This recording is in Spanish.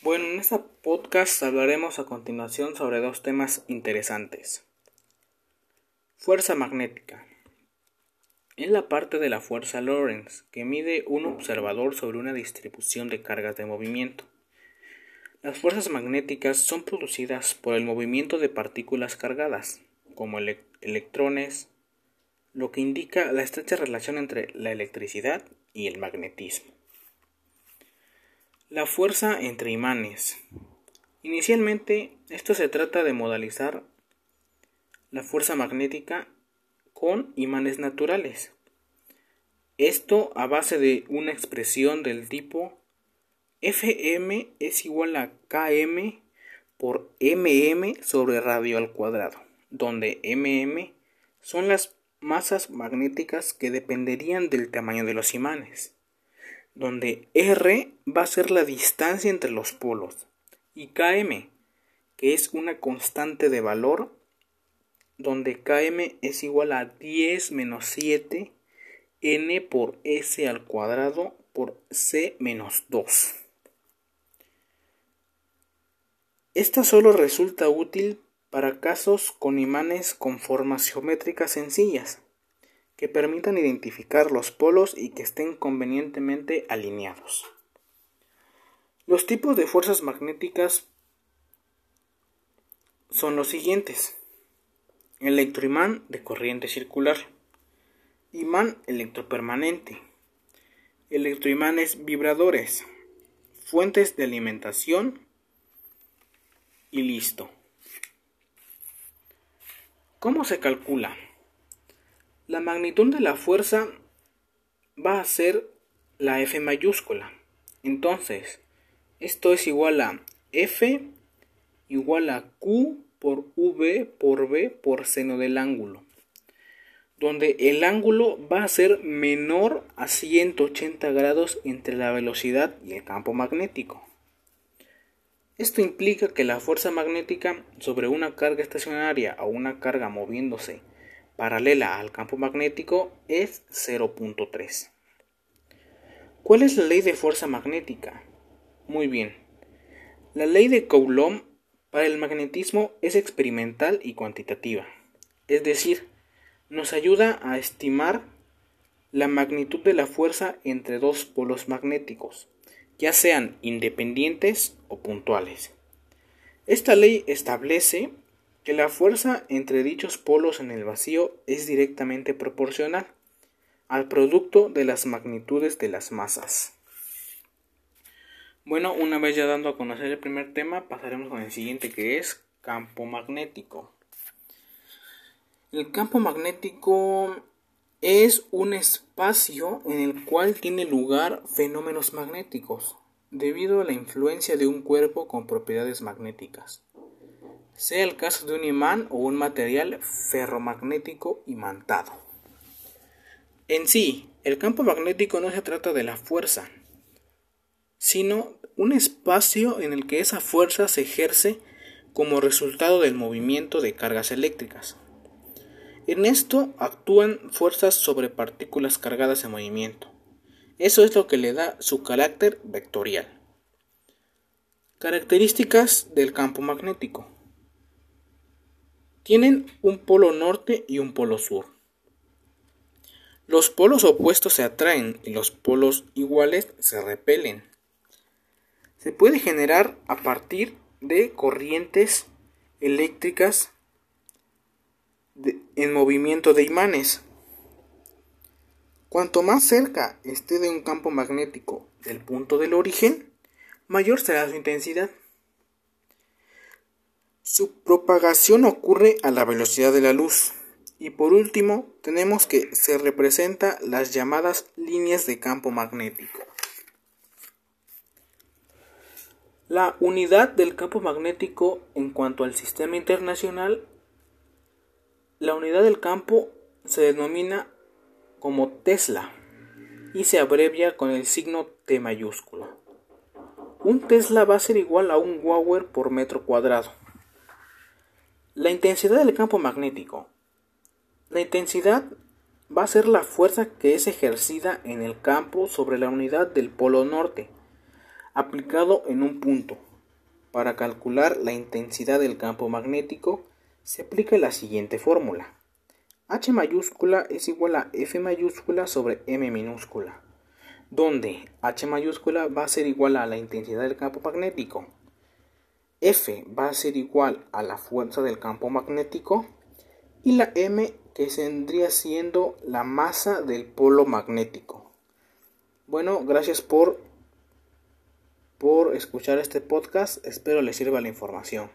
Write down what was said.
Bueno, en esta podcast hablaremos a continuación sobre dos temas interesantes. Fuerza magnética. Es la parte de la fuerza Lorentz que mide un observador sobre una distribución de cargas de movimiento. Las fuerzas magnéticas son producidas por el movimiento de partículas cargadas, como electrones, lo que indica la estrecha relación entre la electricidad y el magnetismo. La fuerza entre imanes. Inicialmente, esto se trata de modalizar la fuerza magnética con imanes naturales. Esto a base de una expresión del tipo Fm es igual a Km por mm sobre radio al cuadrado, donde mm son las masas magnéticas que dependerían del tamaño de los imanes donde R va a ser la distancia entre los polos y km, que es una constante de valor, donde km es igual a 10 menos 7 n por s al cuadrado por c menos 2. Esta solo resulta útil para casos con imanes con formas geométricas sencillas que permitan identificar los polos y que estén convenientemente alineados. Los tipos de fuerzas magnéticas son los siguientes. Electroimán de corriente circular. Imán electropermanente. Electroimanes vibradores. Fuentes de alimentación. Y listo. ¿Cómo se calcula? La magnitud de la fuerza va a ser la F mayúscula. Entonces, esto es igual a F igual a Q por V por B por seno del ángulo. Donde el ángulo va a ser menor a 180 grados entre la velocidad y el campo magnético. Esto implica que la fuerza magnética sobre una carga estacionaria o una carga moviéndose paralela al campo magnético es 0.3. ¿Cuál es la ley de fuerza magnética? Muy bien. La ley de Coulomb para el magnetismo es experimental y cuantitativa. Es decir, nos ayuda a estimar la magnitud de la fuerza entre dos polos magnéticos, ya sean independientes o puntuales. Esta ley establece que la fuerza entre dichos polos en el vacío es directamente proporcional al producto de las magnitudes de las masas. Bueno, una vez ya dando a conocer el primer tema, pasaremos con el siguiente que es campo magnético. El campo magnético es un espacio en el cual tiene lugar fenómenos magnéticos debido a la influencia de un cuerpo con propiedades magnéticas sea el caso de un imán o un material ferromagnético imantado. En sí, el campo magnético no se trata de la fuerza, sino un espacio en el que esa fuerza se ejerce como resultado del movimiento de cargas eléctricas. En esto actúan fuerzas sobre partículas cargadas en movimiento. Eso es lo que le da su carácter vectorial. Características del campo magnético. Tienen un polo norte y un polo sur. Los polos opuestos se atraen y los polos iguales se repelen. Se puede generar a partir de corrientes eléctricas en movimiento de imanes. Cuanto más cerca esté de un campo magnético del punto del origen, mayor será su intensidad. Su propagación ocurre a la velocidad de la luz. Y por último, tenemos que se representa las llamadas líneas de campo magnético. La unidad del campo magnético en cuanto al sistema internacional, la unidad del campo se denomina como Tesla y se abrevia con el signo T mayúsculo. Un Tesla va a ser igual a un Wauer por metro cuadrado. La intensidad del campo magnético. La intensidad va a ser la fuerza que es ejercida en el campo sobre la unidad del polo norte, aplicado en un punto, Para calcular la intensidad del campo magnético se aplica la siguiente fórmula. H mayúscula es igual a F mayúscula sobre M minúscula, donde H mayúscula va a ser igual a la intensidad del campo magnético, F va a ser igual a la fuerza del campo magnético y la M que tendría siendo la masa del polo magnético. Bueno, gracias por por escuchar este podcast. Espero les sirva la información.